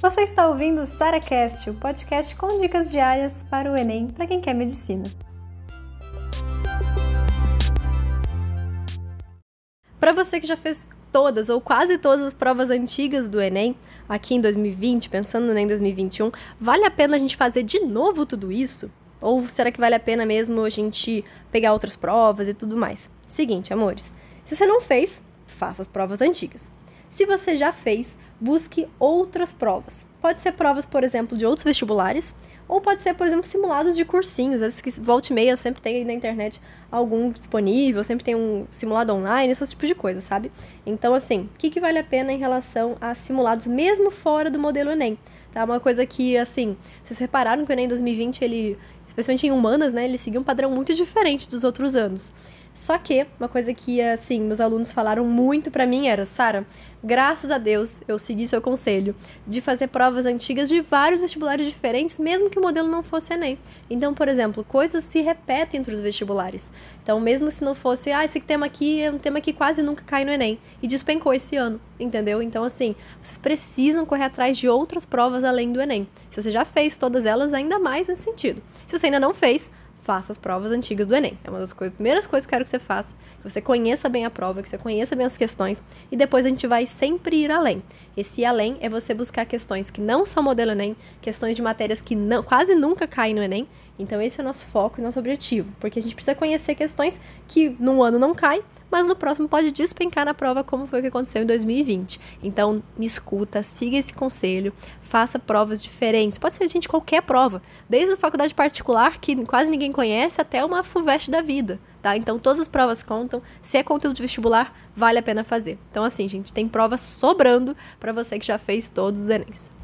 Você está ouvindo o SaraCast, o podcast com dicas diárias para o Enem para quem quer medicina. Para você que já fez todas ou quase todas as provas antigas do Enem, aqui em 2020, pensando no Enem 2021, vale a pena a gente fazer de novo tudo isso? Ou será que vale a pena mesmo a gente pegar outras provas e tudo mais? Seguinte, amores, se você não fez, faça as provas antigas. Se você já fez, busque outras provas. Pode ser provas, por exemplo, de outros vestibulares, ou pode ser, por exemplo, simulados de cursinhos. Vezes que volta e meia sempre tem na internet algum disponível, sempre tem um simulado online, esse tipo de coisa, sabe? Então, assim, o que, que vale a pena em relação a simulados mesmo fora do modelo Enem? Tá? Uma coisa que, assim, vocês repararam que o Enem 2020, ele, especialmente em humanas, né, ele seguiu um padrão muito diferente dos outros anos. Só que, uma coisa que, assim, meus alunos falaram muito para mim era, Sara, graças a Deus eu segui seu conselho de fazer provas antigas de vários vestibulares diferentes, mesmo que o modelo não fosse Enem. Então, por exemplo, coisas se repetem entre os vestibulares. Então, mesmo se não fosse, ah, esse tema aqui é um tema que quase nunca cai no Enem, e despencou esse ano, entendeu? Então, assim, vocês precisam correr atrás de outras provas além do Enem. Se você já fez todas elas, ainda mais nesse sentido. Se você ainda não fez, faça as provas antigas do Enem. É uma das coisas, primeiras coisas que eu quero que você faça, que você conheça bem a prova, que você conheça bem as questões, e depois a gente vai sempre ir além. Esse ir além é você buscar questões que não são modelo Enem, questões de matérias que não, quase nunca caem no Enem. Então esse é o nosso foco e nosso objetivo, porque a gente precisa conhecer questões que num ano não caem, mas no próximo pode despencar na prova, como foi o que aconteceu em 2020. Então, me escuta, siga esse conselho, faça provas diferentes. Pode ser, gente, qualquer prova, desde a faculdade particular, que quase ninguém conhece, até uma FUVEST da vida. Tá? Então todas as provas contam. Se é conteúdo de vestibular, vale a pena fazer. Então assim, gente, tem prova sobrando para você que já fez todos os ENEMs.